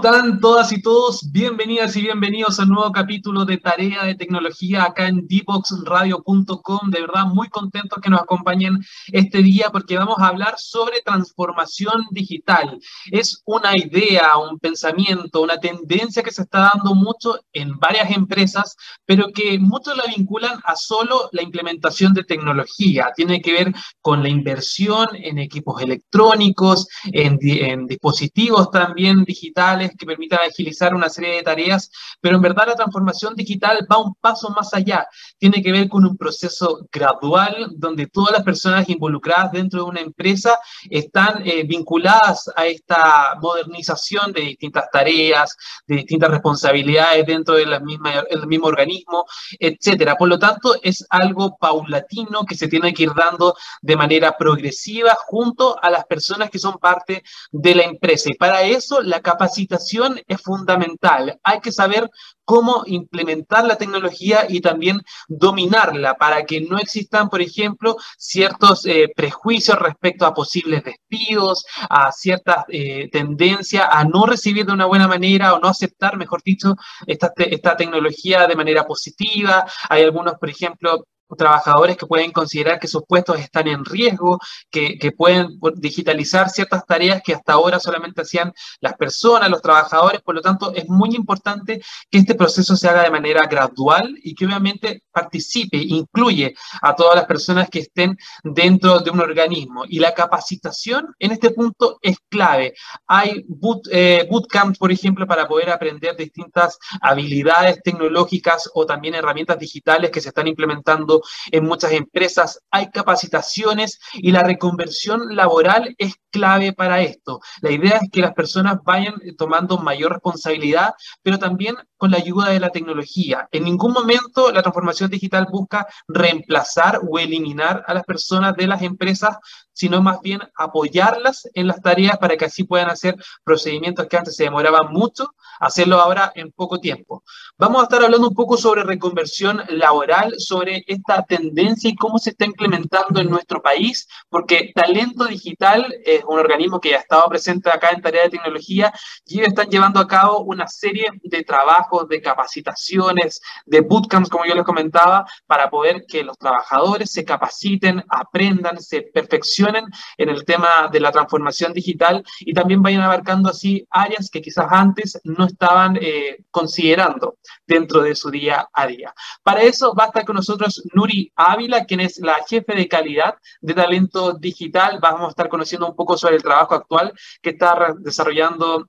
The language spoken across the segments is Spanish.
¿Cómo están todas y todos? Bienvenidas y bienvenidos a un nuevo capítulo de Tarea de Tecnología acá en dboxradio.com. De verdad, muy contentos que nos acompañen este día porque vamos a hablar sobre transformación digital. Es una idea, un pensamiento, una tendencia que se está dando mucho en varias empresas, pero que muchos la vinculan a solo la implementación de tecnología. Tiene que ver con la inversión en equipos electrónicos, en, en dispositivos también digitales que permitan agilizar una serie de tareas, pero en verdad la transformación digital va un paso más allá. Tiene que ver con un proceso gradual donde todas las personas involucradas dentro de una empresa están eh, vinculadas a esta modernización de distintas tareas, de distintas responsabilidades dentro del mismo organismo, etcétera. Por lo tanto, es algo paulatino que se tiene que ir dando de manera progresiva junto a las personas que son parte de la empresa. Y para eso la capacidad es fundamental. Hay que saber cómo implementar la tecnología y también dominarla para que no existan, por ejemplo, ciertos eh, prejuicios respecto a posibles despidos, a cierta eh, tendencia a no recibir de una buena manera o no aceptar, mejor dicho, esta, esta tecnología de manera positiva. Hay algunos, por ejemplo, trabajadores que pueden considerar que sus puestos están en riesgo, que, pueden digitalizar ciertas tareas que hasta ahora solamente hacían las personas, los trabajadores. Por lo tanto, es muy importante que este proceso se haga de manera gradual y que obviamente participe, incluye a todas las personas que estén dentro de un organismo. Y la capacitación en este punto es clave. Hay boot, eh, bootcamps, por ejemplo, para poder aprender distintas habilidades tecnológicas o también herramientas digitales que se están implementando en muchas empresas, hay capacitaciones y la reconversión laboral es clave para esto. La idea es que las personas vayan tomando mayor responsabilidad, pero también con la ayuda de la tecnología. En ningún momento la transformación digital busca reemplazar o eliminar a las personas de las empresas, sino más bien apoyarlas en las tareas para que así puedan hacer procedimientos que antes se demoraban mucho, hacerlo ahora en poco tiempo. Vamos a estar hablando un poco sobre reconversión laboral, sobre esta tendencia y cómo se está implementando en nuestro país, porque Talento Digital es un organismo que ha estado presente acá en Tarea de Tecnología y ellos están llevando a cabo una serie de trabajos, de capacitaciones, de bootcamps, como yo les comentaba, para poder que los trabajadores se capaciten, aprendan, se perfeccionen en el tema de la transformación digital y también vayan abarcando así áreas que quizás antes no estaban eh, considerando dentro de su día a día. Para eso va a estar con nosotros Nuri Ávila, quien es la jefe de calidad de talento digital. Vamos a estar conociendo un poco sobre el trabajo actual que está desarrollando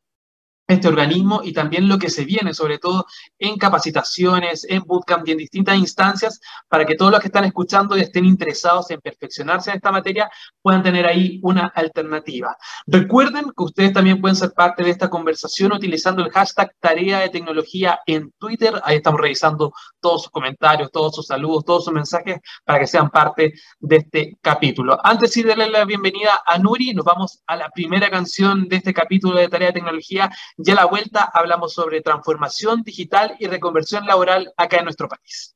este organismo y también lo que se viene, sobre todo en capacitaciones, en bootcamp y en distintas instancias, para que todos los que están escuchando y estén interesados en perfeccionarse en esta materia puedan tener ahí una alternativa. Recuerden que ustedes también pueden ser parte de esta conversación utilizando el hashtag tarea de tecnología en Twitter. Ahí estamos revisando todos sus comentarios, todos sus saludos, todos sus mensajes para que sean parte de este capítulo. Antes de darle la bienvenida a Nuri, nos vamos a la primera canción de este capítulo de tarea de tecnología ya a la vuelta hablamos sobre transformación digital y reconversión laboral acá en nuestro país.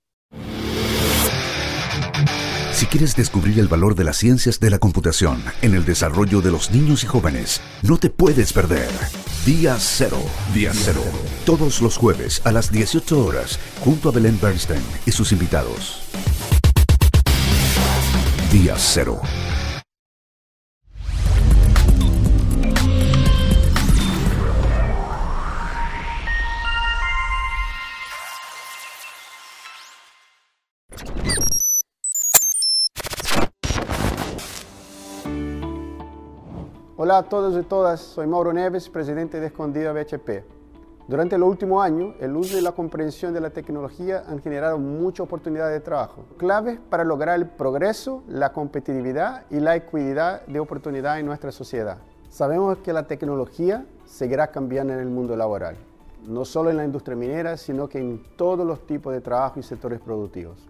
Si quieres descubrir el valor de las ciencias de la computación en el desarrollo de los niños y jóvenes, no te puedes perder. Día Cero. Día Cero. Todos los jueves a las 18 horas, junto a Belén Bernstein y sus invitados. Día Cero Hola a todos y todas, soy Mauro Neves, presidente de Escondida BHP. Durante el último año, el uso y la comprensión de la tecnología han generado muchas oportunidades de trabajo, claves para lograr el progreso, la competitividad y la equidad de oportunidad en nuestra sociedad. Sabemos que la tecnología seguirá cambiando en el mundo laboral, no solo en la industria minera, sino que en todos los tipos de trabajo y sectores productivos.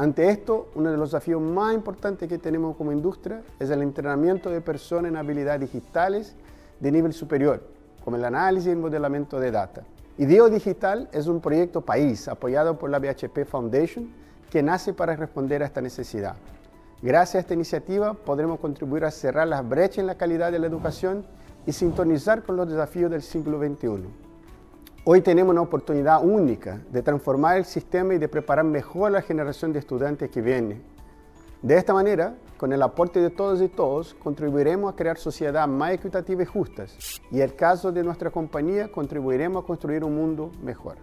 Ante esto, uno de los desafíos más importantes que tenemos como industria es el entrenamiento de personas en habilidades digitales de nivel superior, como el análisis y el modelamiento de data. IDEO Digital es un proyecto país apoyado por la BHP Foundation que nace para responder a esta necesidad. Gracias a esta iniciativa podremos contribuir a cerrar las brechas en la calidad de la educación y sintonizar con los desafíos del siglo XXI. Hoy tenemos una oportunidad única de transformar el sistema y de preparar mejor a la generación de estudiantes que viene. De esta manera, con el aporte de todos y todos, contribuiremos a crear sociedades más equitativas y justas. Y en el caso de nuestra compañía, contribuiremos a construir un mundo mejor.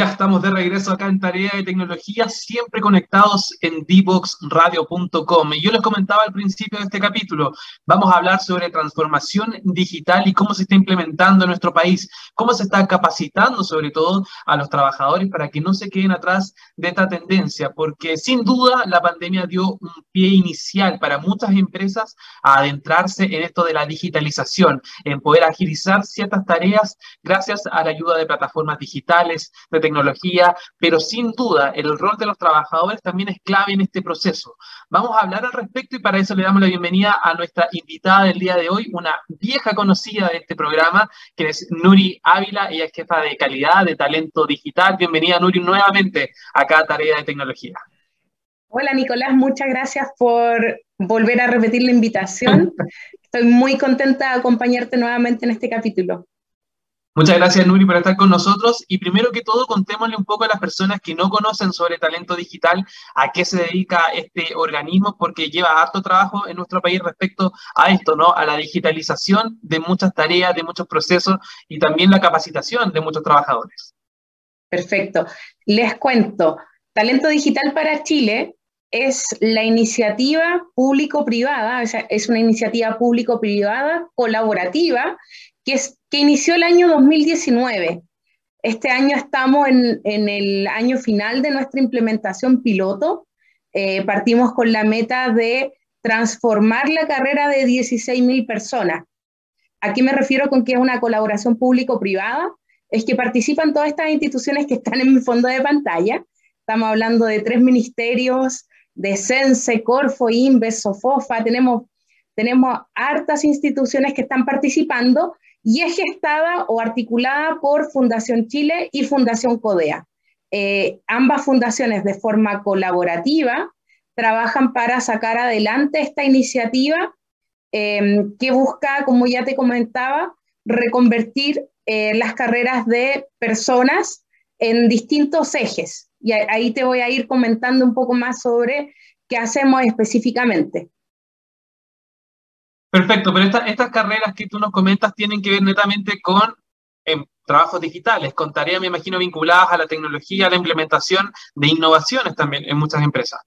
Ya estamos de regreso acá en Tarea de Tecnología, siempre conectados en dboxradio.com. Y yo les comentaba al principio de este capítulo, vamos a hablar sobre transformación digital y cómo se está implementando en nuestro país, cómo se está capacitando sobre todo a los trabajadores para que no se queden atrás de esta tendencia, porque sin duda la pandemia dio un pie inicial para muchas empresas a adentrarse en esto de la digitalización, en poder agilizar ciertas tareas gracias a la ayuda de plataformas digitales, de tecnología, pero sin duda el rol de los trabajadores también es clave en este proceso. Vamos a hablar al respecto y para eso le damos la bienvenida a nuestra invitada del día de hoy, una vieja conocida de este programa, que es Nuri Ávila, ella es jefa de calidad, de talento digital. Bienvenida Nuri nuevamente acá a Tarea de Tecnología. Hola Nicolás, muchas gracias por volver a repetir la invitación. Estoy muy contenta de acompañarte nuevamente en este capítulo. Muchas gracias, Nuri, por estar con nosotros. Y primero que todo, contémosle un poco a las personas que no conocen sobre talento digital, a qué se dedica este organismo, porque lleva harto trabajo en nuestro país respecto a esto, ¿no? A la digitalización de muchas tareas, de muchos procesos y también la capacitación de muchos trabajadores. Perfecto. Les cuento, Talento Digital para Chile es la iniciativa público-privada, o sea, es una iniciativa público-privada colaborativa que, es, que inició el año 2019. Este año estamos en, el año final de nuestra implementación piloto. Eh, partimos con la meta de transformar la carrera de 16.000 personas. Aquí me refiero con que es una colaboración público-privada, es que participan todas estas instituciones que están en mi fondo de pantalla. Estamos hablando de tres ministerios, de CENSE, Corfo, INVES, SOFOFA, tenemos, tenemos hartas instituciones que están participando y es gestada o articulada por Fundación Chile y Fundación CODEA. Eh, ambas fundaciones de forma colaborativa trabajan para sacar adelante esta iniciativa em, que busca, como ya te comentaba, reconvertir eh, las carreras de personas en distintos ejes. Y ahí te voy a ir comentando un poco más sobre qué hacemos específicamente. Perfecto, pero estas carreras que tú nos comentas tienen que ver netamente con em, trabajos digitales, con tareas, me imagino, vinculadas a la tecnología, a la implementación de innovaciones también en muchas empresas.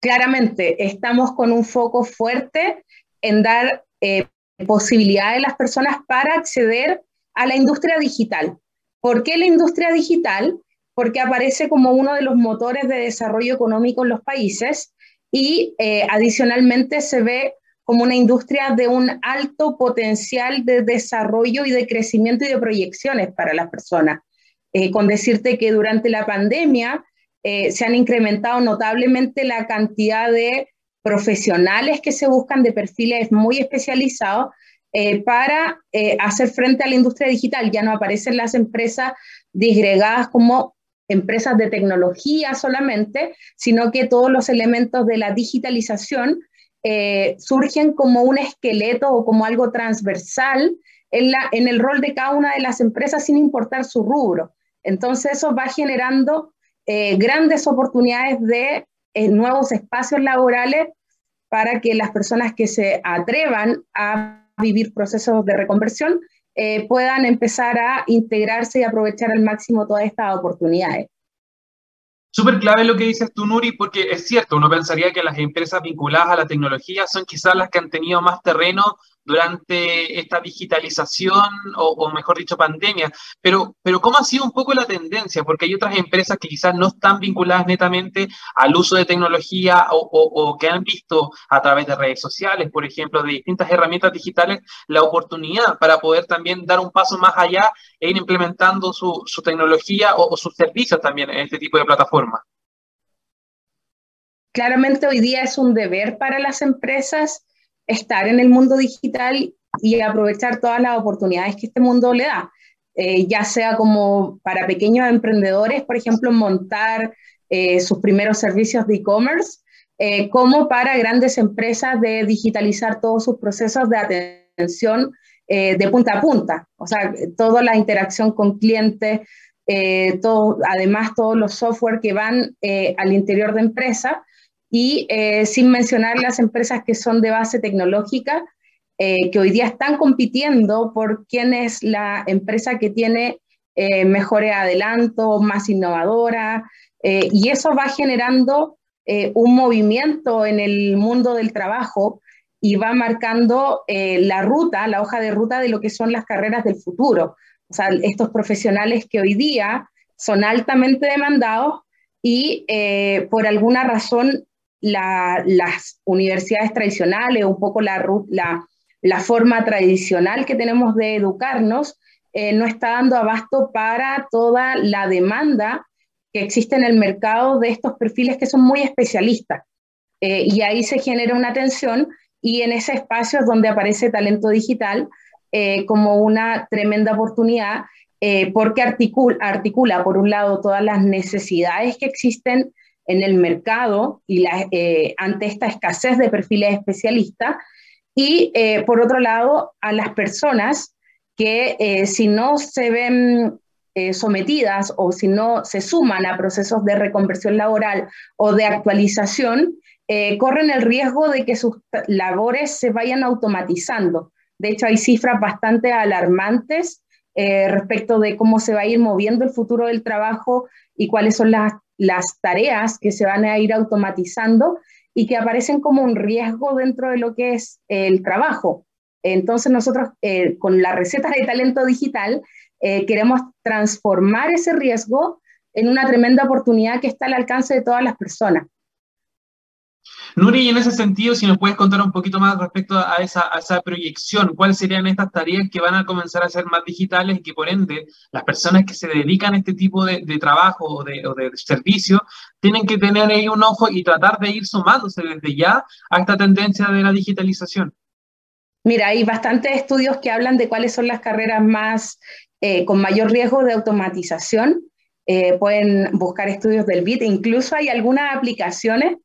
Claramente, estamos con un foco fuerte en dar eh, posibilidades a las personas para acceder a la industria digital. ¿Por qué la industria digital? Porque aparece como uno de los motores de desarrollo económico en los países y eh, adicionalmente se ve como una industria de un alto potencial de desarrollo y de crecimiento y de proyecciones para las personas. Eh, con decirte que durante la pandemia eh, se han incrementado notablemente la cantidad de profesionales que se buscan de perfiles muy especializados eh, para hacer frente a la industria digital. Ya no aparecen las empresas disgregadas como empresas de tecnología solamente, sino que todos los elementos de la digitalización eh, surgen como un esqueleto o como algo transversal en, la, en el rol de cada una de las empresas sin importar su rubro. Entonces eso va generando eh, grandes oportunidades de eh, nuevos espacios laborales para que las personas que se atrevan a vivir procesos de reconversión puedan empezar a integrarse y aprovechar al máximo todas estas oportunidades. Súper clave lo que dices tú, Nuri, porque es cierto, uno pensaría que las empresas vinculadas a la tecnología son quizás las que han tenido más terreno durante esta digitalización o, mejor dicho pandemia. Pero, pero ¿cómo ha sido un poco la tendencia? Porque hay otras empresas que quizás no están vinculadas netamente al uso de tecnología o, que han visto a través de redes sociales, por ejemplo, de distintas herramientas digitales, la oportunidad para poder también dar un paso más allá e ir implementando su, su tecnología o, sus servicios también en este tipo de plataformas. Claramente hoy día es un deber para las empresas estar en el mundo digital y aprovechar todas las oportunidades que este mundo le da. eh, ya sea como para pequeños emprendedores, por ejemplo, montar eh, sus primeros servicios de e-commerce, como para grandes empresas de digitalizar todos sus procesos de atención de punta a punta, o sea, toda la interacción con clientes, todo, además todos los software que van al interior de empresa y sin mencionar las empresas que son de base tecnológica, eh, que hoy día están compitiendo por quién es la empresa que tiene eh, mejores adelantos, más innovadora, eh, y eso va generando un movimiento en el mundo del trabajo y va marcando la ruta, la hoja de ruta de lo que son las carreras del futuro. O sea, estos profesionales que hoy día son altamente demandados y por alguna razón las universidades tradicionales, un poco la, forma tradicional que tenemos de educarnos eh, no está dando abasto para toda la demanda que existe en el mercado de estos perfiles que son muy especialistas. Eh, y ahí se genera una tensión y en ese espacio es donde aparece talento digital eh, como una tremenda oportunidad porque articula, por un lado, todas las necesidades que existen en el mercado y la, ante esta escasez de perfiles especialistas, y eh, por otro lado, a las personas que eh, si no se ven eh, sometidas o si no se suman a procesos de reconversión laboral o de actualización, corren el riesgo de que sus labores se vayan automatizando. De hecho, hay cifras bastante alarmantes respecto de cómo se va a ir moviendo el futuro del trabajo y cuáles son las, las tareas que se van a ir automatizando y que aparecen como un riesgo dentro de lo que es el trabajo. Entonces nosotros eh, con la receta de talento digital eh, queremos transformar ese riesgo en una tremenda oportunidad que está al alcance de todas las personas. Nuri, en ese sentido, si nos puedes contar un poquito más respecto a esa, proyección, ¿cuáles serían estas tareas que van a comenzar a ser más digitales y que por ende las personas que se dedican a este tipo de, trabajo o de, servicio tienen que tener ahí un ojo y tratar de ir sumándose desde ya a esta tendencia de la digitalización? Mira, hay bastantes estudios que hablan de cuáles son las carreras más eh, con mayor riesgo de automatización. Eh, pueden buscar estudios del BIT, incluso hay algunas aplicaciones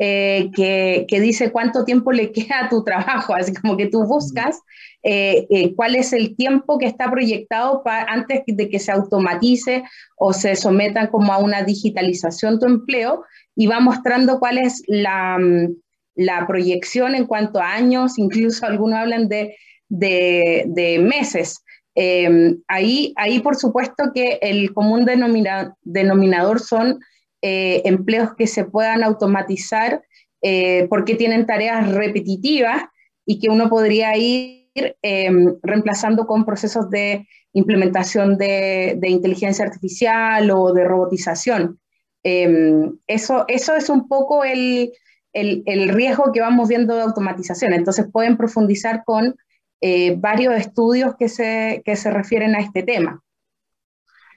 eh, que, dice cuánto tiempo le queda a tu trabajo, así como que tú buscas eh, eh, cuál es el tiempo que está proyectado para, antes de que se automatice o se sometan como a una digitalización tu empleo y va mostrando cuál es la, mm, la proyección en cuanto a años, incluso algunos hablan de, de, meses. Ahí, ahí, por supuesto, que el común denominador son eh, empleos que se puedan automatizar eh, porque tienen tareas repetitivas y que uno podría ir em, reemplazando con procesos de implementación de, inteligencia artificial o de robotización. Em, eso, eso es un poco el, el, riesgo que vamos viendo de automatización. Entonces pueden profundizar con eh, varios estudios que se, que se refieren a este tema.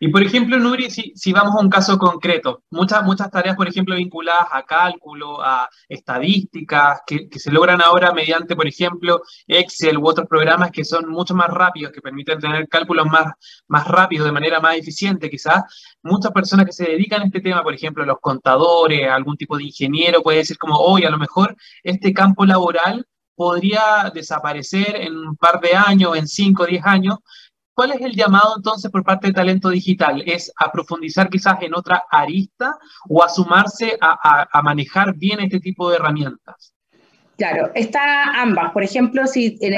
Y por ejemplo, Nuri, si, vamos a un caso concreto, muchas, muchas tareas, por ejemplo, vinculadas a cálculo, a estadísticas, que, se logran ahora mediante, por ejemplo, Excel u otros programas que son mucho más rápidos, que permiten tener cálculos más, más rápidos, de manera más eficiente, quizás. Muchas personas que se dedican a este tema, por ejemplo, los contadores, algún tipo de ingeniero, puede decir como, hoy a lo mejor este campo laboral podría desaparecer en un par de años, en cinco o diez años, ¿Cuál es el llamado entonces por parte de Talento Digital? ¿Es a profundizar quizás en otra arista o a sumarse a, manejar bien este tipo de herramientas? Claro, está ambas. Por ejemplo, si en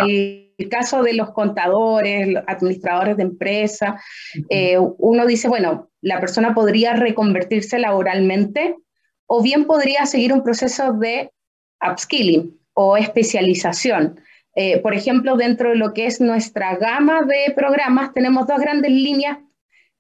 el caso de los contadores, los administradores de empresa, eh, uno dice, bueno, la persona podría reconvertirse laboralmente o bien podría seguir un proceso de upskilling o especialización. Eh, por ejemplo, dentro de lo que es nuestra gama de programas, tenemos dos grandes líneas.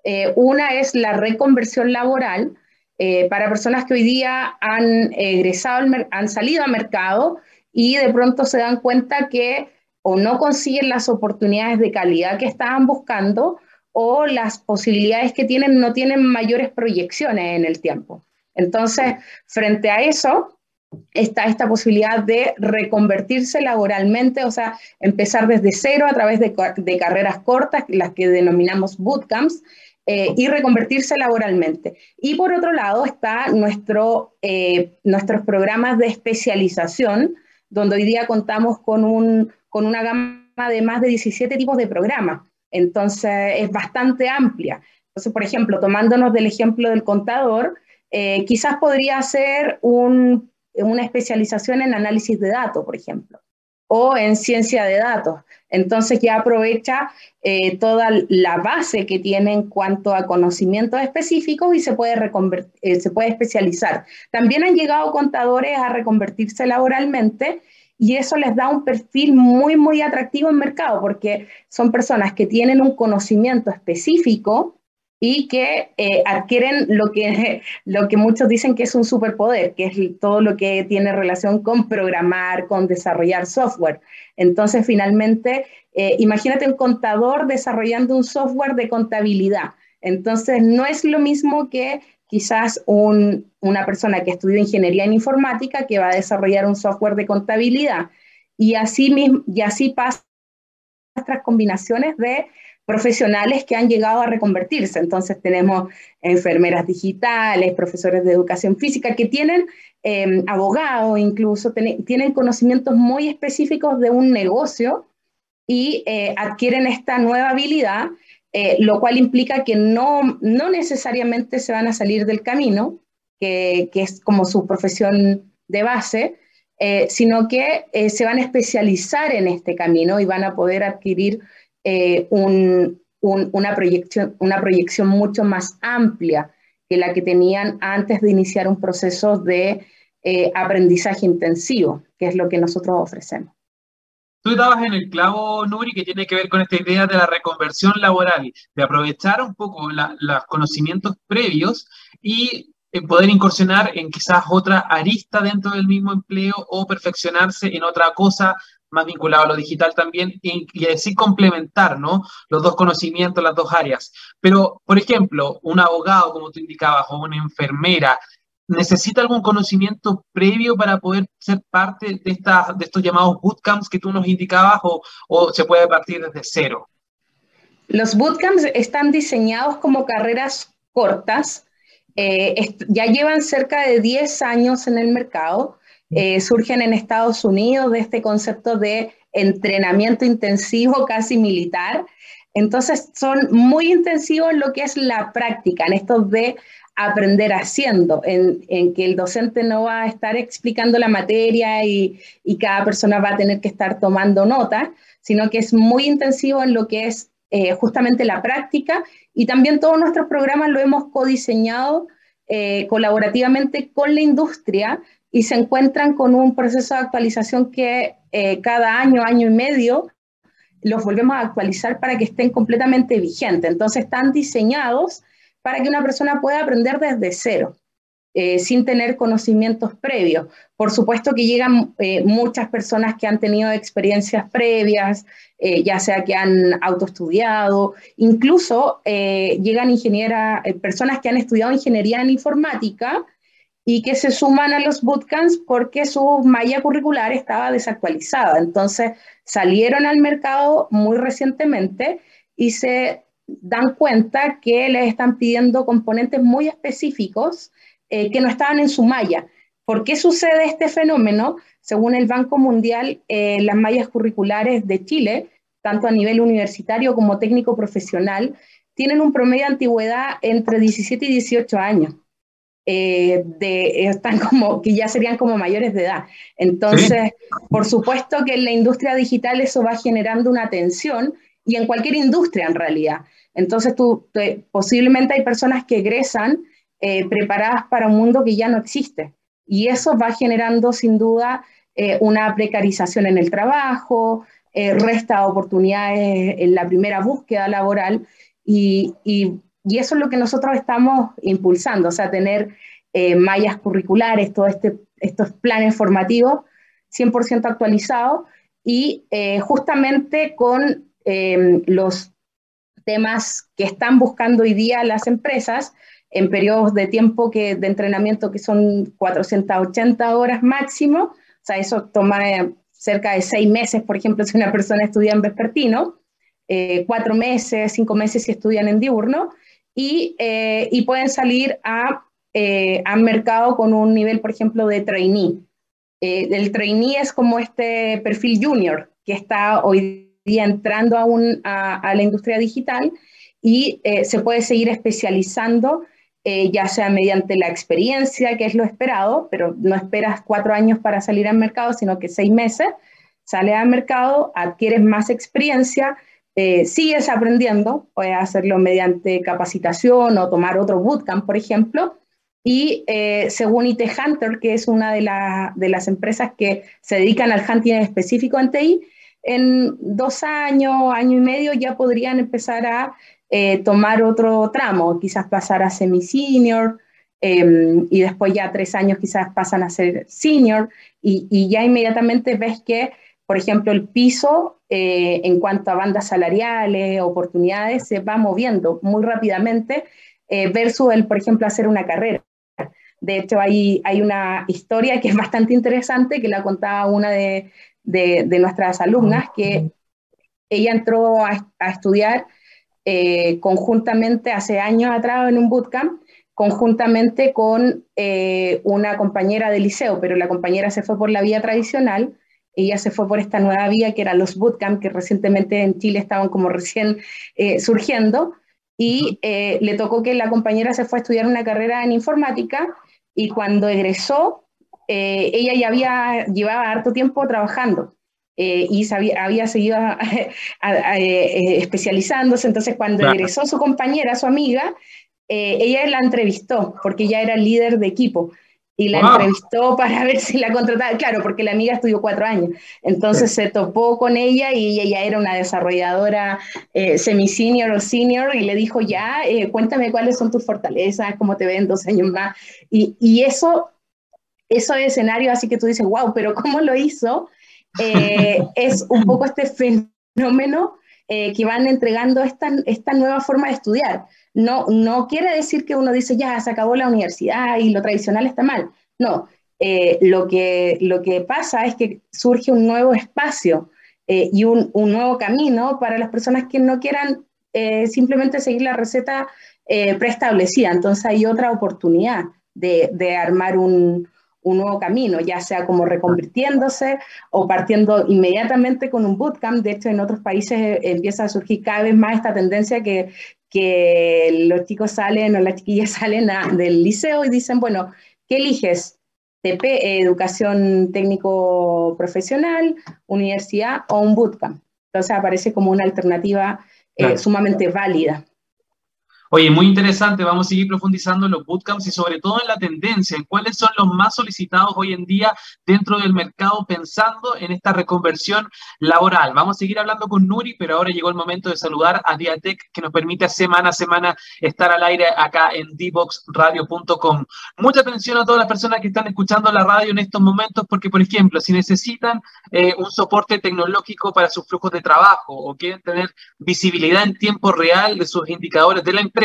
Eh, una es la reconversión laboral eh, para personas que hoy día han egresado, han salido al mercado y de pronto se dan cuenta que o no consiguen las oportunidades de calidad que estaban buscando o las posibilidades que tienen no tienen mayores proyecciones en el tiempo. Entonces, frente a eso, está esta posibilidad de reconvertirse laboralmente, o sea, empezar desde cero a través de, carreras cortas, las que denominamos bootcamps, eh, y reconvertirse laboralmente. Y por otro lado está nuestro, eh, nuestros programas de especialización, donde hoy día contamos con, un, con una gama de más de 17 tipos de programas. Entonces es bastante amplia. Entonces, por ejemplo, tomándonos del ejemplo del contador, eh, quizás podría ser un una especialización en análisis de datos, por ejemplo, o en ciencia de datos. Entonces ya aprovecha eh, toda la base que tiene en cuanto a conocimientos específicos y se puede, eh, se puede especializar. También han llegado contadores a reconvertirse laboralmente y eso les da un perfil muy, muy atractivo en mercado porque son personas que tienen un conocimiento específico y que eh, adquieren lo que, lo que muchos dicen que es un superpoder, que es todo lo que tiene relación con programar, con desarrollar software. Entonces, finalmente, eh, imagínate un contador desarrollando un software de contabilidad. Entonces, no es lo mismo que quizás una persona que estudió ingeniería en informática que va a desarrollar un software de contabilidad. Y así, mismo, y así pasan nuestras combinaciones de profesionales que han llegado a reconvertirse. Entonces tenemos enfermeras digitales, profesores de educación física que tienen eh, abogados, incluso tienen conocimientos muy específicos de un negocio y eh, adquieren esta nueva habilidad, eh, lo cual implica que no, no necesariamente se van a salir del camino, que, que es como su profesión de base, sino que se van a especializar en este camino y van a poder adquirir eh, una, proyección, mucho más amplia que la que tenían antes de iniciar un proceso de eh, aprendizaje intensivo, que es lo que nosotros ofrecemos. Tú estabas en el clavo, Nuri, que tiene que ver con esta idea de la reconversión laboral, de aprovechar un poco los conocimientos previos y eh, poder incursionar en quizás otra arista dentro del mismo empleo o perfeccionarse en otra cosa más vinculado a lo digital también, y, así complementar, ¿no? Los dos conocimientos, las dos áreas. Pero, por ejemplo, un abogado, como tú indicabas, o una enfermera, ¿necesita algún conocimiento previo para poder ser parte de, de estos llamados bootcamps que tú nos indicabas o, o se puede partir desde cero? Los bootcamps están diseñados como carreras cortas, eh, ya llevan cerca de 10 años en el mercado eh, surgen en Estados Unidos de este concepto de entrenamiento intensivo casi militar. Entonces son muy intensivos en lo que es la práctica, en esto de aprender haciendo, en, que el docente no va a estar explicando la materia y, cada persona va a tener que estar tomando notas, sino que es muy intensivo en lo que es eh, justamente la práctica y también todos nuestros programas lo hemos codiseñado eh, colaborativamente con la industria y se encuentran con un proceso de actualización que eh, cada año, año y medio, los volvemos a actualizar para que estén completamente vigentes. Entonces están diseñados para que una persona pueda aprender desde cero, eh, sin tener conocimientos previos. Por supuesto que llegan eh, muchas personas que han tenido experiencias previas, ya sea que han autoestudiado, incluso llegan ingenieras, personas que han estudiado ingeniería en informática, y que se suman a los bootcamps porque su malla curricular estaba desactualizada. Entonces salieron al mercado muy recientemente y se dan cuenta que les están pidiendo componentes muy específicos eh, que no estaban en su malla. ¿Por qué sucede este fenómeno? Según el Banco Mundial, eh, las mallas curriculares de Chile, tanto a nivel universitario como técnico profesional, tienen un promedio de antigüedad entre 17 y 18 años. Eh, de, están como, que ya serían como mayores de edad. Entonces, por supuesto que en la industria digital eso va generando una tensión y en cualquier industria en realidad. Entonces, tú, posiblemente hay personas que egresan eh, preparadas para un mundo que ya no existe. Y eso va generando sin duda eh, una precarización en el trabajo, resta oportunidades en la primera búsqueda laboral y, y y eso es lo que nosotros estamos impulsando, o sea, tener eh, mallas curriculares, todos este, estos planes formativos 100% actualizados y eh, justamente con eh, los temas que están buscando hoy día las empresas, en periodos de tiempo que, de entrenamiento que son 480 horas máximo, o sea, eso toma eh, cerca de seis meses, por ejemplo, si una persona estudia en vespertino, cuatro meses, cinco meses si estudian en diurno, y, eh, y pueden salir a, a mercado con un nivel, por ejemplo, de trainee. el trainee es como este perfil junior que está hoy día entrando a, un, a, a la industria digital y se puede seguir especializando eh, ya sea mediante la experiencia, que es lo esperado, pero no esperas cuatro años para salir al mercado, sino que seis meses, sales al mercado, adquieres más experiencia, eh, sigues aprendiendo, puedes hacerlo mediante capacitación o tomar otro bootcamp, por ejemplo, y eh, según IT Hunter, que es una de, de, las empresas que se dedican al hunting específico en TI, en dos años, año y medio ya podrían empezar a eh, tomar otro tramo, quizás pasar a semi-senior em, y después ya tres años quizás pasan a ser senior. Y, ya inmediatamente ves que, por ejemplo, el piso eh, en cuanto a bandas salariales, oportunidades, se va moviendo muy rápidamente eh, versus el, por ejemplo, hacer una carrera. De hecho, hay, hay una historia que es bastante interesante que la contaba una de, de, nuestras alumnas, que ella entró a, a estudiar eh, conjuntamente hace años atrás en un bootcamp, conjuntamente con eh, una compañera de liceo, pero la compañera se fue por la vía tradicional, ella se fue por esta nueva vía que eran los bootcamp, que recientemente en Chile estaban como recién eh, surgiendo, y le tocó que la compañera se fue a estudiar una carrera en informática, y cuando egresó, ella ya había, llevaba harto tiempo trabajando. Eh, y había seguido eh, especializándose, entonces cuando egresó su compañera, su amiga, eh, ella la entrevistó, porque ella era líder de equipo, y la entrevistó para ver si la contrataba, claro, porque la amiga estudió cuatro años, entonces se topó con ella y ella era una desarrolladora semi-senior o senior, y le dijo, ya, cuéntame cuáles son tus fortalezas, cómo te ven dos años más, y, y eso, eso escenario, así que tú dices, wow, pero ¿cómo lo hizo? Eh, es un poco este fenómeno eh, que van entregando esta, esta nueva forma de estudiar. No, no quiere decir que uno dice, ya, se acabó la universidad y lo tradicional está mal. No, eh, lo, que, lo que pasa es que surge un nuevo espacio y un, un, nuevo camino para las personas que no quieran simplemente seguir la receta preestablecida. Entonces hay otra oportunidad de, de armar un, un nuevo camino, ya sea como reconvirtiéndose o partiendo inmediatamente con un bootcamp. De hecho, en otros países eh, empieza a surgir cada vez más esta tendencia que, que los chicos salen o las chiquillas salen del liceo y dicen, bueno, ¿qué eliges? TP, educación técnico profesional, universidad o un bootcamp. Entonces aparece como una alternativa eh, sumamente válida. Oye, muy interesante, vamos a seguir profundizando en los bootcamps y sobre todo en la tendencia, en cuáles son los más solicitados hoy en día dentro del mercado pensando en esta reconversión laboral. Vamos a seguir hablando con Nuri, pero ahora llegó el momento de saludar a Diatec que nos permite semana a semana estar al aire acá en dboxradio.com. Mucha atención a todas las personas que están escuchando la radio en estos momentos porque, por ejemplo, si necesitan eh, un soporte tecnológico para sus flujos de trabajo o quieren tener visibilidad en tiempo real de sus indicadores de la empresa,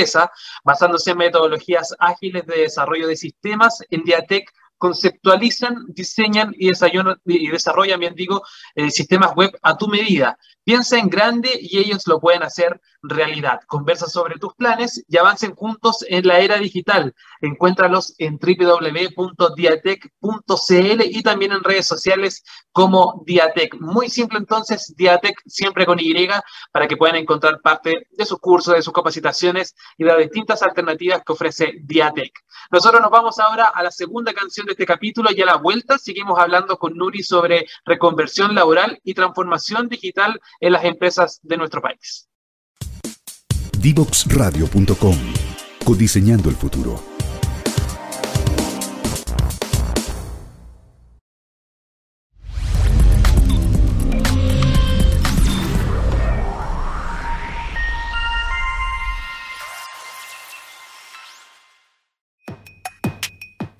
basándose en metodologías ágiles de desarrollo de sistemas. En Diatec conceptualizan, diseñan y desarrollan, y desarrollan bien digo, eh, sistemas web a tu medida. Piensa en grande y ellos lo pueden hacer realidad. Conversa sobre tus planes y avancen juntos en la era digital. Encuéntralos en www.diatec.cl y también en redes sociales como Diatec. Muy simple entonces, Diatec siempre con Y para que puedan encontrar parte de sus cursos, de sus capacitaciones y las distintas alternativas que ofrece Diatec. Nosotros nos vamos ahora a la segunda canción de este capítulo y a la vuelta seguimos hablando con Nuri sobre reconversión laboral y transformación digital en las empresas de nuestro país. Divoxradio.com Codiseñando el futuro.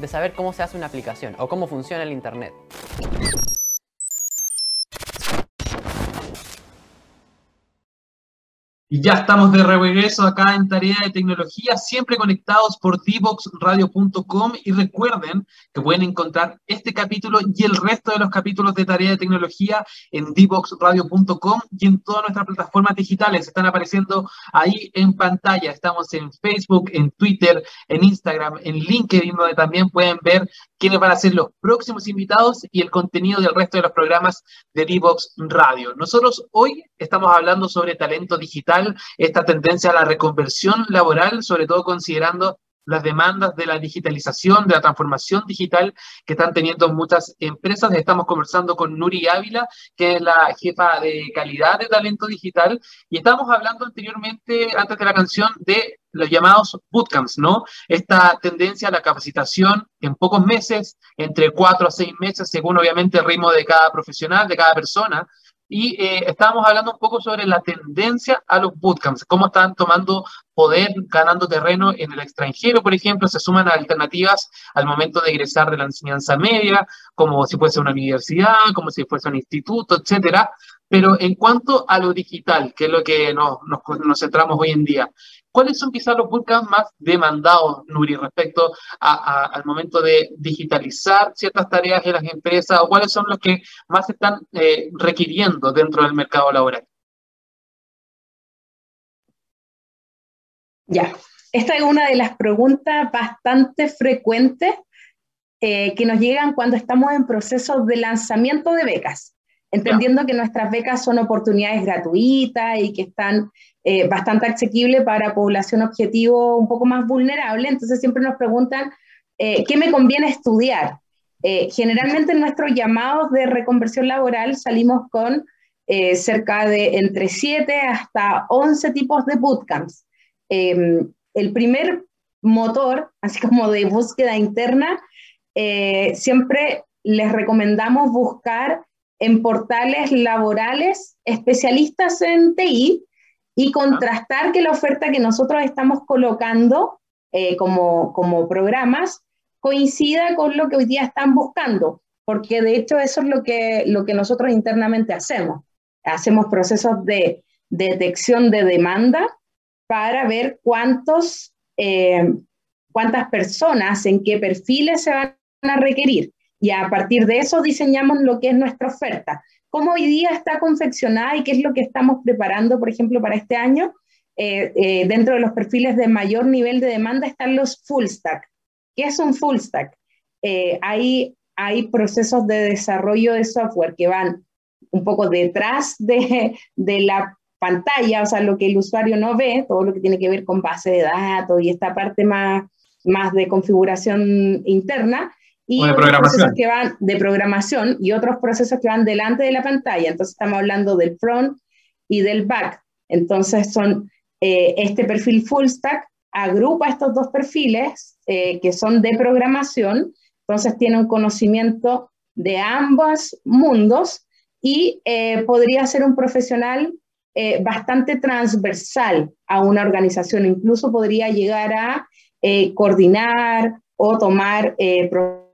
de saber cómo se hace una aplicación o cómo funciona el Internet. Y ya estamos de regreso acá en Tarea de Tecnología, siempre conectados por divoxradio.com y recuerden que pueden encontrar este capítulo y el resto de los capítulos de Tarea de Tecnología en divoxradio.com y en todas nuestras plataformas digitales. Están apareciendo ahí en pantalla. Estamos en Facebook, en Twitter, en Instagram, en LinkedIn, donde también pueden ver quiénes van a ser los próximos invitados y el contenido del resto de los programas de Divox Radio. Nosotros hoy estamos hablando sobre talento digital esta tendencia a la reconversión laboral, sobre todo considerando las demandas de la digitalización, de la transformación digital que están teniendo muchas empresas. Estamos conversando con Nuri Ávila, que es la jefa de calidad de talento digital, y estamos hablando anteriormente, antes de la canción, de los llamados bootcamps, ¿no? Esta tendencia a la capacitación en pocos meses, entre cuatro a seis meses, según obviamente el ritmo de cada profesional, de cada persona, y eh, estábamos hablando un poco sobre la tendencia a los bootcamps, cómo están tomando poder, ganando terreno en el extranjero, por ejemplo, se suman alternativas al momento de ingresar de la enseñanza media, como si fuese una universidad, como si fuese un instituto, etcétera. Pero en cuanto a lo digital, que es lo que nos, centramos hoy en día, ¿Cuáles son quizás los bootcamps más demandados, Nuri, respecto al momento de digitalizar ciertas tareas en las empresas o cuáles son los que más se están eh, requiriendo dentro del mercado laboral? Ya, esta es una de las preguntas bastante frecuentes eh, que nos llegan cuando estamos en procesos de lanzamiento de becas, entendiendo que nuestras becas son oportunidades gratuitas y que están eh, bastante asequible para población objetivo un poco más vulnerable. Entonces siempre nos preguntan, eh, ¿qué me conviene estudiar? Eh, generalmente en nuestros llamados de reconversión laboral salimos con cerca de entre 7 hasta 11 tipos de bootcamps. Em, el primer motor, así como de búsqueda interna, siempre les recomendamos buscar en portales laborales especialistas en TI y contrastar que la oferta que nosotros estamos colocando eh, como, como programas coincida con lo que hoy día están buscando, porque de hecho eso es lo que, lo que nosotros internamente hacemos. Hacemos procesos de, detección de demanda para ver cuántos, eh, cuántas personas, en qué perfiles se van a requerir. Y a partir de eso diseñamos lo que es nuestra oferta cómo hoy día está confeccionada y qué es lo que estamos preparando, por ejemplo, para este año. Eh, eh, dentro de los perfiles de mayor nivel de demanda están los full stack. ¿Qué es un full stack? Eh, hay, hay procesos de desarrollo de software que van un poco detrás de, de la pantalla, o sea, lo que el usuario no ve, todo lo que tiene que ver con base de datos y esta parte más, más de configuración interna, y de procesos que van de programación y otros procesos que van delante de la pantalla. Entonces estamos hablando del front y del back. Entonces son eh, este perfil full stack agrupa estos dos perfiles eh, que son de programación. Entonces tiene un conocimiento de ambos mundos y eh, podría ser un profesional bastante transversal a una organización. Incluso podría llegar a coordinar o tomar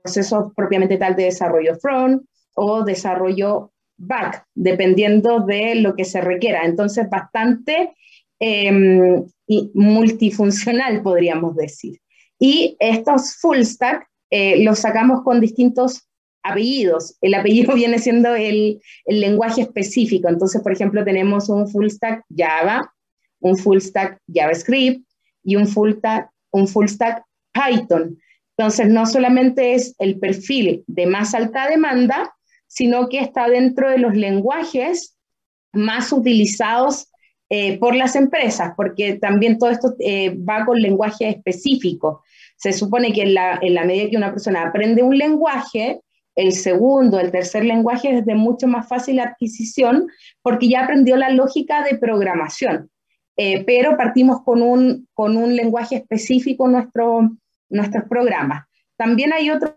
procesos propiamente tal de desarrollo front o desarrollo back, dependiendo de lo que se requiera. Entonces, bastante em, multifuncional, podríamos decir. Y estos full stack eh, los sacamos con distintos apellidos. El apellido viene siendo el, el, lenguaje específico. Entonces, por ejemplo, tenemos un full stack Java, un full stack JavaScript y un full un full stack Python. Entonces, no solamente es el perfil de más alta demanda, sino que está dentro de los lenguajes más utilizados eh, por las empresas, porque también todo esto eh, va con lenguaje específico. Se supone que en la, en la medida que una persona aprende un lenguaje, el segundo, el tercer lenguaje es de mucho más fácil adquisición porque ya aprendió la lógica de programación. Eh, pero partimos con un, con un lenguaje específico nuestro, nuestros programas. También hay otros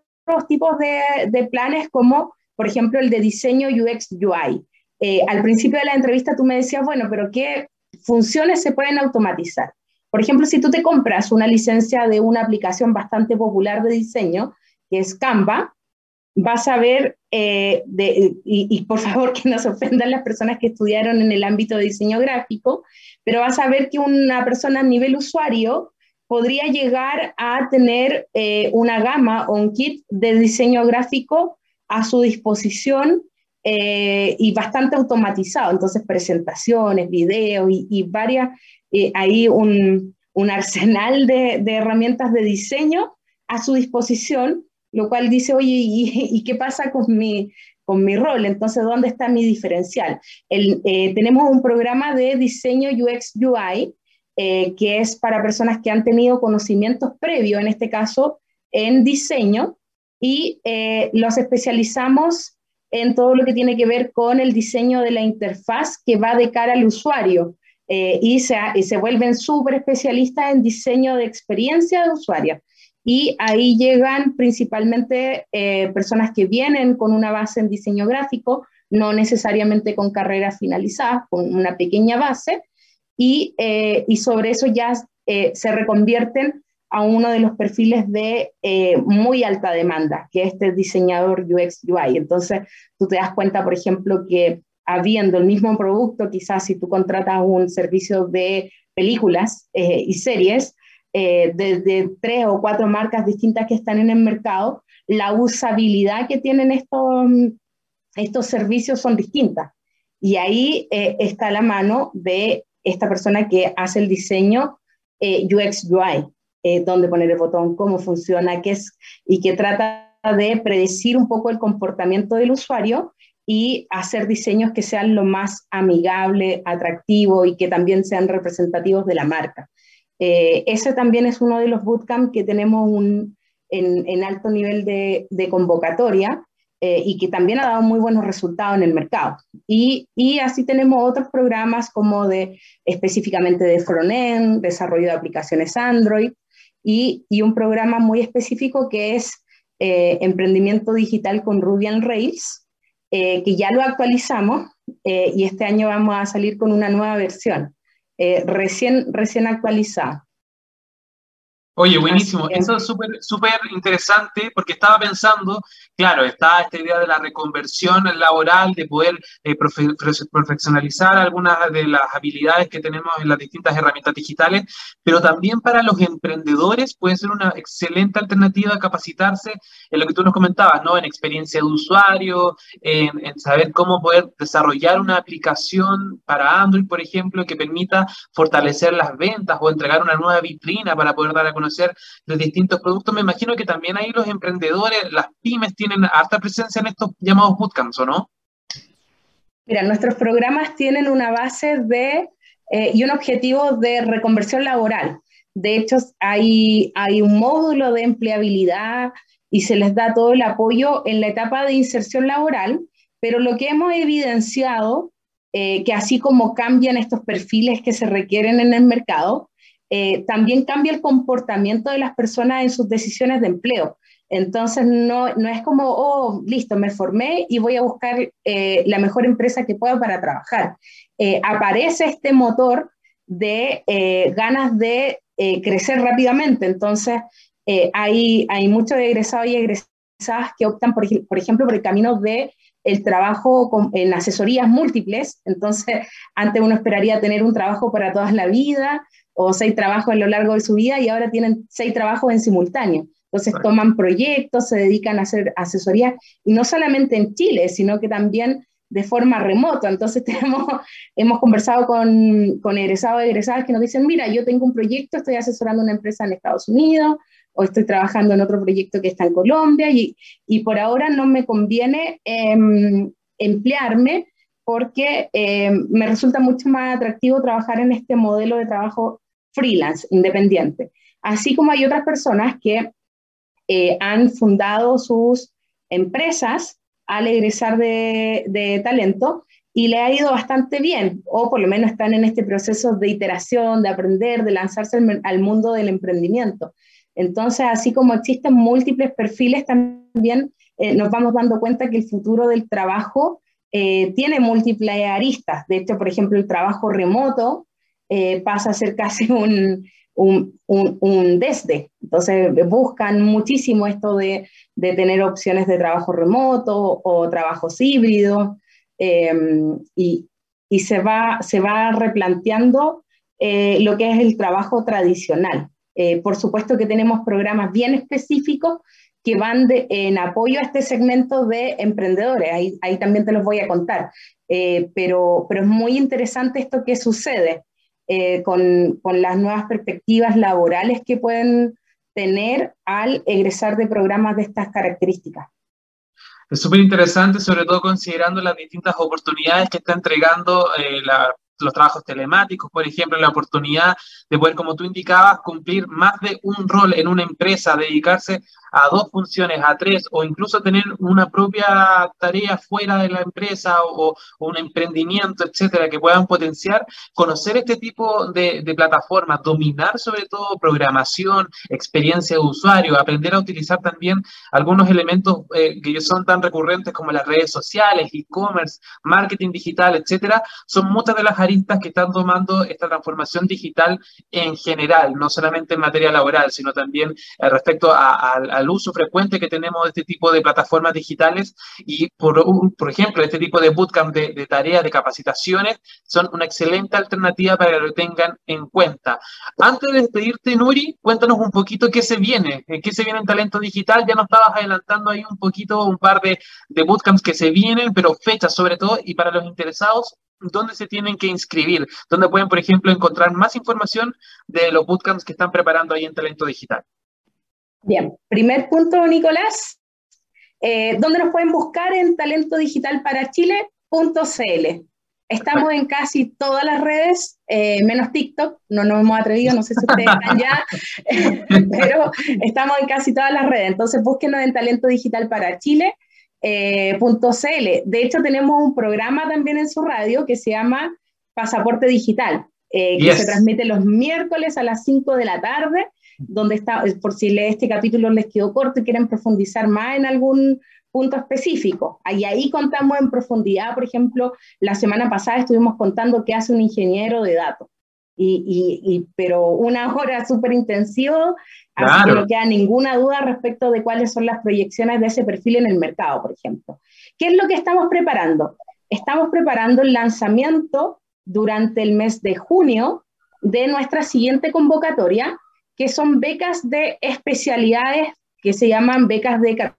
tipos de, planes como, por ejemplo, el de diseño UX UI. Eh, al principio de la entrevista tú me decías, bueno, pero ¿qué funciones se pueden automatizar? Por ejemplo, si tú te compras una licencia de una aplicación bastante popular de diseño, que es Canva, vas a ver, eh, y, por favor que no se ofendan las personas que estudiaron en el ámbito de diseño gráfico, pero vas a ver que una persona a nivel usuario podría llegar a tener eh, una gama o un kit de diseño gráfico a su disposición eh, y bastante automatizado. Entonces, presentaciones, videos y, varias, hay un, arsenal de, de herramientas de diseño a su disposición lo cual dice, oye, ¿y, qué pasa con mi, con mi rol? Entonces, ¿dónde está mi diferencial? Eh, tenemos un programa de diseño UX UI, eh, que es para personas que han tenido conocimientos previos, en este caso, en diseño, y eh, los especializamos en todo lo que tiene que ver con el diseño de la interfaz que va de cara al usuario. y, se, y se vuelven súper especialistas en diseño de experiencia de usuario y ahí llegan principalmente eh, personas que vienen con una base en diseño gráfico, no necesariamente con carreras finalizadas, con una pequeña base, y, eh, y sobre eso ya eh, se reconvierten a uno de los perfiles de muy alta demanda, que es este diseñador UX UI. Entonces, tú te das cuenta, por ejemplo, que habiendo el mismo producto, quizás si tú contratas un servicio de películas y series, eh, de, tres o cuatro marcas distintas que están en el mercado, la usabilidad que tienen estos, estos servicios son distintas. Y ahí eh, está la mano de esta persona que hace el diseño eh, UX UI, eh, dónde poner el botón, cómo funciona, qué es, y que trata de predecir un poco el comportamiento del usuario y hacer diseños que sean lo más amigable, atractivo y que también sean representativos de la marca. Eh, ese también es uno de los bootcamps que tenemos en, alto nivel de, convocatoria eh, y que también ha dado muy buenos resultados en el mercado. Y, así tenemos otros programas como de específicamente de frontend, desarrollo de aplicaciones Android y, un programa muy específico que es eh, emprendimiento digital con Ruby on Rails, que ya lo actualizamos y este año vamos a salir con una nueva versión. Eh, recién, recién actualizada. Oye, buenísimo. Eso es súper súper interesante porque estaba pensando, claro, está esta idea de la reconversión laboral, de poder eh, profesionalizar algunas de las habilidades que tenemos en las distintas herramientas digitales, pero también para los emprendedores puede ser una excelente alternativa capacitarse en lo que tú nos comentabas, ¿no? En experiencia de usuario, en, en saber cómo poder desarrollar una aplicación para Android, por ejemplo, que permita fortalecer las ventas o entregar una nueva vitrina para poder dar a conocer conocer los distintos productos. Me imagino que también ahí los emprendedores, las pymes, tienen harta presencia en estos llamados bootcamps, ¿o no? Mira, nuestros programas tienen una base de eh, y un objetivo de reconversión laboral. De hecho, hay, hay un módulo de empleabilidad y se les da todo el apoyo en la etapa de inserción laboral, pero lo que hemos evidenciado, eh, que así como cambian estos perfiles que se requieren en el mercado, eh, también cambia el comportamiento de las personas en sus decisiones de empleo. Entonces, no, no es como, oh, listo, me formé y voy a buscar eh, la mejor empresa que pueda para trabajar. Eh, aparece este motor de ganas de crecer rápidamente. Entonces, hay, hay muchos egresados y egresadas que optan, por, por ejemplo, por el camino de el trabajo en asesorías múltiples. Entonces, antes uno esperaría tener un trabajo para toda la vida, o seis trabajos a lo largo de su vida y ahora tienen seis trabajos en simultáneo. Entonces toman proyectos, se dedican a hacer asesoría, y no solamente en Chile, sino que también de forma remota. Entonces tenemos, hemos conversado con, con egresados y egresadas que nos dicen, mira, yo tengo un proyecto, estoy asesorando una empresa en Estados Unidos, o estoy trabajando en otro proyecto que está en Colombia, y, y por ahora no me conviene em, emplearme porque em, me resulta mucho más atractivo trabajar en este modelo de trabajo freelance, independiente. Así como hay otras personas que eh, han fundado sus empresas al egresar de, talento y le ha ido bastante bien, o por lo menos están en este proceso de iteración, de aprender, de lanzarse al, mundo del emprendimiento. Entonces, así como existen múltiples perfiles, también eh, nos vamos dando cuenta que el futuro del trabajo eh, tiene múltiples aristas. De hecho, por ejemplo, el trabajo remoto eh, pasa a ser casi un, un, un, desde. Entonces, buscan muchísimo esto de, de, tener opciones de trabajo remoto o trabajos híbridos y, y, se, va, se va replanteando lo que es el trabajo tradicional. por supuesto que tenemos programas bien específicos que van en apoyo a este segmento de emprendedores. Ahí, ahí también te los voy a contar. Eh, pero, pero es muy interesante esto que sucede eh, con, con, las nuevas perspectivas laborales que pueden tener al egresar de programas de estas características. Es súper interesante, sobre todo considerando las distintas oportunidades que está entregando eh, la los trabajos telemáticos, por ejemplo, la oportunidad de poder, como tú indicabas, cumplir más de un rol en una empresa, dedicarse a dos funciones, a tres, o incluso tener una propia tarea fuera de la empresa o, un emprendimiento, etcétera, que puedan potenciar, conocer este tipo de, plataformas, dominar sobre todo programación, experiencia de usuario, aprender a utilizar también algunos elementos eh, que son tan recurrentes como las redes sociales, e-commerce, marketing digital, etcétera, son muchas de las aristas que están tomando esta transformación digital en general, no solamente en materia laboral, sino también eh, respecto a al uso frecuente que tenemos de este tipo de plataformas digitales y, por, por ejemplo, este tipo de bootcamp de, tareas, de capacitaciones, son una excelente alternativa para que lo tengan en cuenta. Antes de despedirte, Nuri, cuéntanos un poquito qué se viene, eh, qué se viene en talento digital. Ya nos estabas adelantando ahí un poquito, un par de, de bootcamps que se vienen, pero fechas sobre todo, y para los interesados, dónde se tienen que inscribir, dónde pueden, por ejemplo, encontrar más información de los bootcamps que están preparando ahí en Talento Digital. Bien, primer punto, Nicolás. Eh, ¿Dónde nos pueden buscar? En talentodigitalparachile.cl. Estamos en casi todas las redes, eh, menos TikTok, no nos hemos atrevido, no sé si ustedes están ya, pero estamos en casi todas las redes. Entonces búsquenos en Talento Digital para Chile. Eh, de hecho, tenemos un programa también en su radio que se llama Pasaporte Digital, que se transmite los miércoles a las 5 de la tarde donde está, por si este capítulo les quedó corto y quieren profundizar más en algún punto específico. Ahí, ahí contamos en profundidad, por ejemplo, la semana pasada estuvimos contando qué hace un ingeniero de datos. Y, y, pero una hora súper intensivo, así que no queda ninguna duda respecto de cuáles son las proyecciones de ese perfil en el mercado, por ejemplo. ¿Qué es lo que estamos preparando? Estamos preparando el lanzamiento durante el mes de junio de nuestra siguiente convocatoria, que son becas de especialidades que se llaman becas de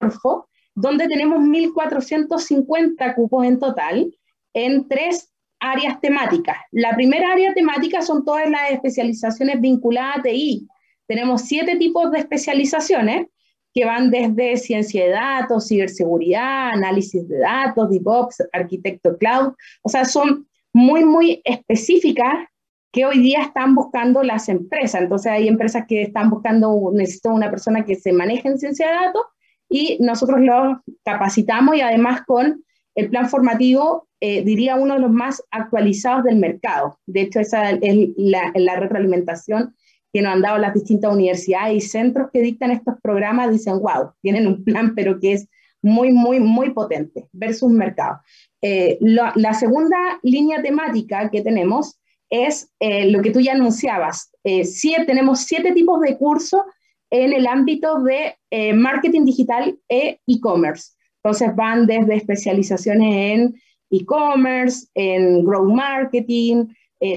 Carrefour, donde tenemos 1.450 cupos en total en tres áreas temáticas. La primera área temática son todas las especializaciones vinculadas a TI. Tenemos siete tipos de especializaciones que van desde ciencia de datos, ciberseguridad, análisis de datos, DevOps, arquitecto cloud. O sea, son muy, muy específicas que hoy día están buscando las empresas. Entonces hay empresas que están buscando, necesito una persona que se maneje en ciencia de datos y nosotros los capacitamos y además con el plan formativo, eh, diría uno de los más actualizados del mercado. De hecho, esa es la, la retroalimentación que nos han dado las distintas universidades y centros que dictan estos programas, dicen, wow, tienen un plan, pero que es muy, muy, muy potente versus mercado. Eh, la segunda línea temática que tenemos es eh, lo que tú ya anunciabas. Eh, tenemos siete tipos de cursos en el ámbito de eh, marketing digital e e-commerce. Entonces van desde especializaciones en e-commerce, en growth marketing,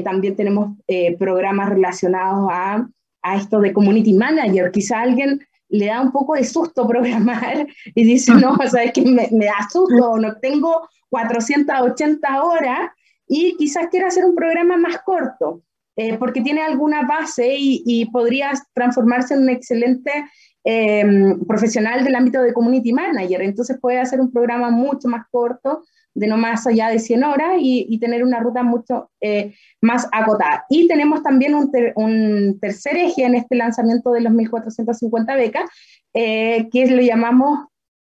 también tenemos programas relacionados a, a, esto de community manager. Quizá alguien le da un poco de susto programar y dice, no, sabes que me, me da susto, no tengo 480 horas y quizás quiera hacer un programa más corto, eh, porque tiene alguna base y, y podría transformarse en un excelente em, profesional del ámbito de community manager. Entonces puede hacer un programa mucho más corto, de no más allá de 100 horas y, tener una ruta mucho eh, más acotada. Y tenemos también un, un, tercer eje en este lanzamiento de los 1.450 becas, eh, que lo llamamos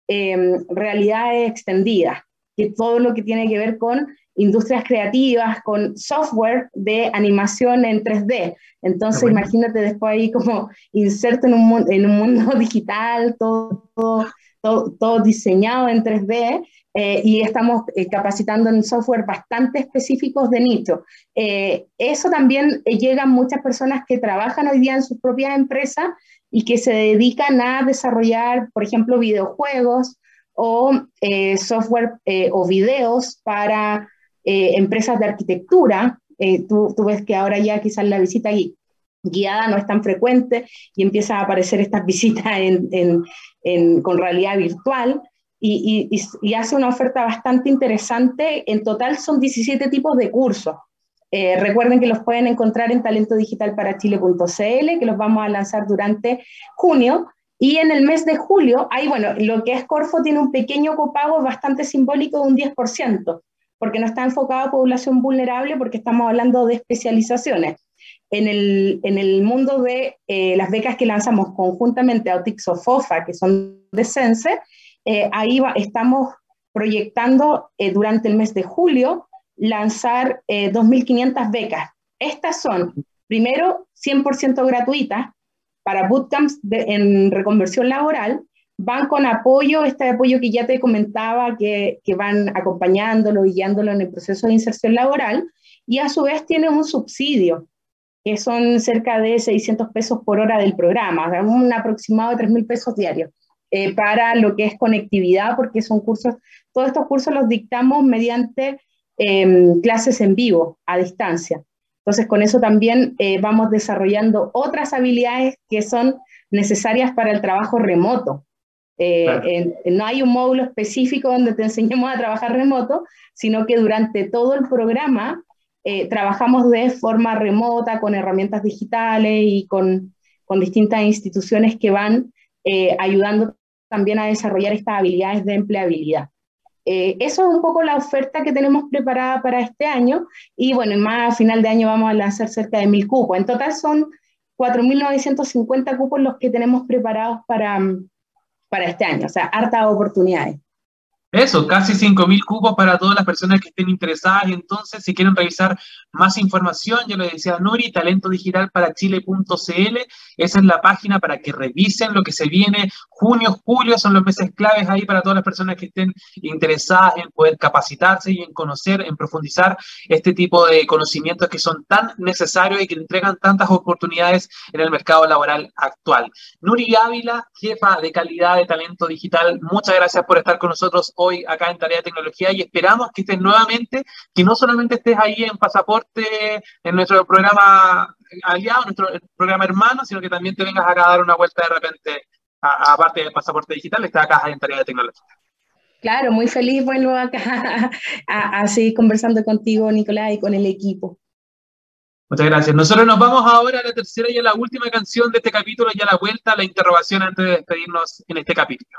em, realidad extendida. que todo lo que tiene que ver con industrias creativas, con software de animación en 3D. Entonces, imagínate después ahí como inserto en un, en un mundo digital, todo, todo, todo, diseñado en 3D. Eh, y estamos eh, capacitando en software bastante específicos de nicho. Eh, eso también llega a muchas personas que trabajan hoy día en sus propias empresas y que se dedican a desarrollar, por ejemplo, videojuegos o software o videos para empresas de arquitectura. Tú, tú, ves que ahora ya quizás la visita guiada no es tan frecuente y empiezan a aparecer estas visitas con realidad virtual y, hace una oferta bastante interesante. En total son 17 tipos de cursos. Eh, recuerden que los pueden encontrar en talentodigitalparachile.cl, que los vamos a lanzar durante junio. Y en el mes de julio, ahí, bueno, lo que es Corfo tiene un pequeño copago bastante simbólico de un 10%, porque no está enfocado a población vulnerable, porque estamos hablando de especializaciones. En el, en el mundo de eh, las becas que lanzamos conjuntamente a Otix o FOFA, que son de Sense, eh, ahí estamos proyectando eh, durante el mes de julio lanzar 2.500 eh, becas. Estas son, primero, 100% gratuitas para bootcamps en reconversión laboral, van con apoyo, este apoyo que ya te comentaba, que, que, van acompañándolo y guiándolo en el proceso de inserción laboral, y a su vez tienen un subsidio, que son cerca de 600 pesos por hora del programa, un aproximado de 3.000 pesos diarios. Eh, para lo que es conectividad, porque son cursos, todos estos cursos los dictamos mediante em, clases en vivo, a distancia. Entonces, con eso también eh, vamos desarrollando otras habilidades que son necesarias para el trabajo remoto. Eh, no hay un módulo específico donde te enseñemos a trabajar remoto, sino que durante todo el programa trabajamos de forma remota con herramientas digitales y con, con distintas instituciones que van ayudando también a desarrollar estas habilidades de empleabilidad. Eh, eso es un poco la oferta que tenemos preparada para este año y bueno, más a final de año vamos a lanzar cerca de mil cupos. En total son 4.950 cupos los que tenemos preparados para, para este año, o sea, hartas oportunidades. Eso, casi 5.000 cupos para todas las personas que estén interesadas. Entonces, si quieren revisar más información, ya lo decía Nuri, talentodigitalparachile.cl. Esa es la página para que revisen lo que se viene. Junio, julio son los meses claves ahí para todas las personas que estén interesadas en poder capacitarse y en conocer, en profundizar este tipo de conocimientos que son tan necesarios y que entregan tantas oportunidades en el mercado laboral actual. Nuri Ávila, jefa de calidad de talento digital, muchas gracias por estar con nosotros hoy acá en Tarea de Tecnología y esperamos que estés nuevamente, que no solamente estés ahí en Pasaporte, en nuestro programa aliado, nuestro programa hermano, sino que también te vengas acá a dar una vuelta de repente, aparte del Pasaporte Digital, estés acá en Tarea de Tecnología. Claro, muy feliz, bueno, acá a, seguir conversando contigo, Nicolás, y con el equipo. Muchas gracias. Nosotros nos vamos ahora a la tercera y a la última canción de este capítulo y a la vuelta, la interrogación antes de despedirnos en este capítulo.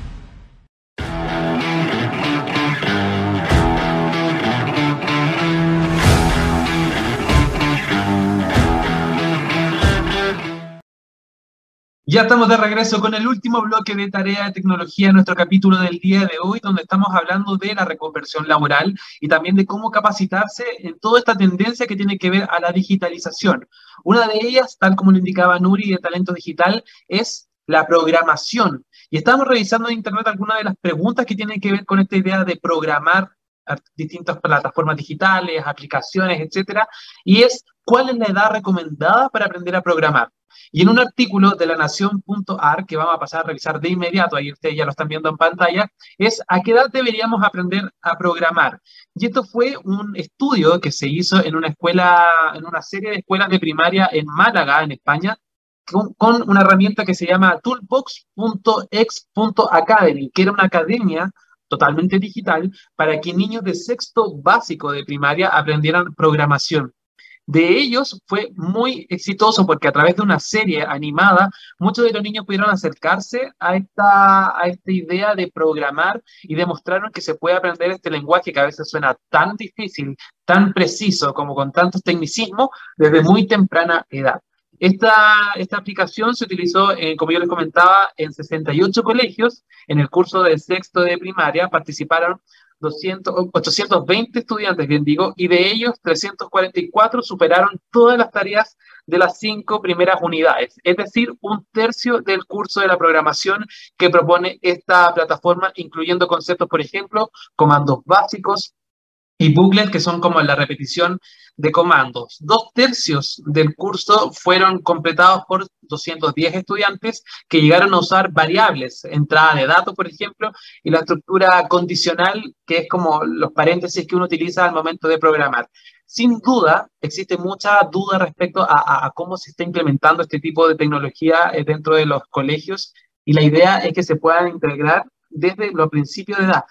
Ya estamos de regreso con el último bloque de tarea de tecnología en nuestro capítulo del día de hoy, donde estamos hablando de la reconversión laboral y también de cómo capacitarse en toda esta tendencia que tiene que ver a la digitalización. Una de ellas, tal como lo indicaba Nuri de Talento Digital, es la programación. Y estamos revisando en Internet algunas de las preguntas que tienen que ver con esta idea de programar distintas plataformas digitales, aplicaciones, etcétera, y es cuál es la edad recomendada para aprender a programar. Y en un artículo de la nación.ar, que vamos a pasar a revisar de inmediato, ahí ustedes ya lo están viendo en pantalla, es a qué edad deberíamos aprender a programar. Y esto fue un estudio que se hizo en una escuela, en una serie de escuelas de primaria en Málaga, en España, con, con una herramienta que se llama toolbox.ex.academy, que era una academia totalmente digital para que niños de sexto básico de primaria aprendieran programación. De ellos fue muy exitoso porque a través de una serie animada, muchos de los niños pudieron acercarse a esta, a esta idea de programar y demostraron que se puede aprender este lenguaje que a veces suena tan difícil, tan preciso, como con tantos tecnicismos, desde muy temprana edad. Esta, esta aplicación se utilizó, como yo les comentaba, en 68 colegios. En el curso de sexto de primaria participaron 200, 820 estudiantes, bien digo, y de ellos 344 superaron todas las tareas de las cinco primeras unidades, es decir, un tercio del curso de la programación que propone esta plataforma, incluyendo conceptos, por ejemplo, comandos básicos, y bucles que son como la repetición de comandos. Dos tercios del curso fueron completados por 210 estudiantes que llegaron a usar variables, entrada de datos, por ejemplo, y la estructura condicional, que es como los paréntesis que uno utiliza al momento de programar. Sin duda, existe mucha duda respecto a, a cómo se está implementando este tipo de tecnología eh, dentro de los colegios y la idea es que se puedan integrar desde los principios de edad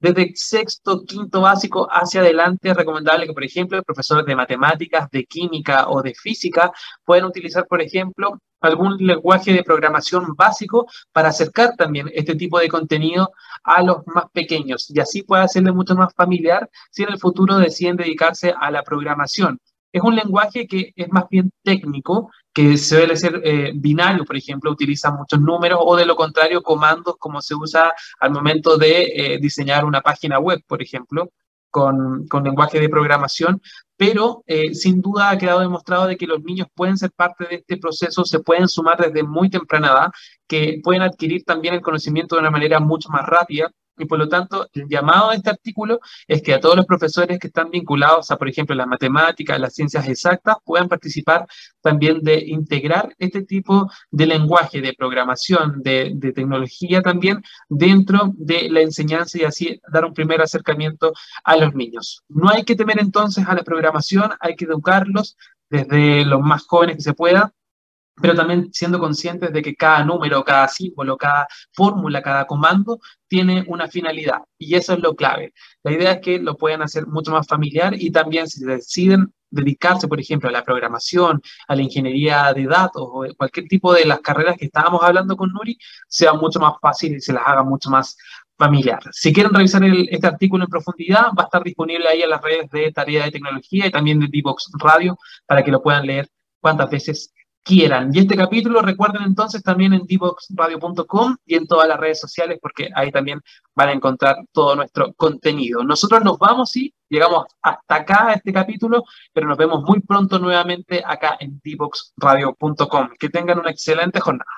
desde sexto, quinto básico hacia adelante es recomendable que, por ejemplo, profesores de matemáticas, de química o de física puedan utilizar, por ejemplo, algún lenguaje de programación básico para acercar también este tipo de contenido a los más pequeños y así puede hacerle mucho más familiar si en el futuro deciden dedicarse a la programación. Es un lenguaje que es más bien técnico, que suele ser eh, binario, por ejemplo, utiliza muchos números o de lo contrario comandos como se usa al momento de eh, diseñar una página web, por ejemplo, con, con lenguaje de programación, pero eh, sin duda ha quedado demostrado de que los niños pueden ser parte de este proceso, se pueden sumar desde muy temprana edad, que pueden adquirir también el conocimiento de una manera mucho más rápida y por lo tanto, el llamado de este artículo es que a todos los profesores que están vinculados a, por ejemplo, las matemáticas, las ciencias exactas, puedan participar también de integrar este tipo de lenguaje, de programación, de, de tecnología también dentro de la enseñanza y así dar un primer acercamiento a los niños. No hay que temer entonces a la programación, hay que educarlos desde los más jóvenes que se pueda pero también siendo conscientes de que cada número, cada símbolo, cada fórmula, cada comando tiene una finalidad y eso es lo clave. La idea es que lo puedan hacer mucho más familiar y también si deciden dedicarse, por ejemplo, a la programación, a la ingeniería de datos o cualquier tipo de las carreras que estábamos hablando con Nuri, sea mucho más fácil y se las haga mucho más familiar. Si quieren revisar este artículo en profundidad, va a estar disponible ahí en las redes de Tarea de Tecnología y también de Divox Radio para que lo puedan leer cuantas veces quieran. Y este capítulo recuerden entonces también en divoxradio.com y en todas las redes sociales porque ahí también van a encontrar todo nuestro contenido. Nosotros nos vamos y llegamos hasta acá a este capítulo, pero nos vemos muy pronto nuevamente acá en divoxradio.com. Que tengan una excelente jornada.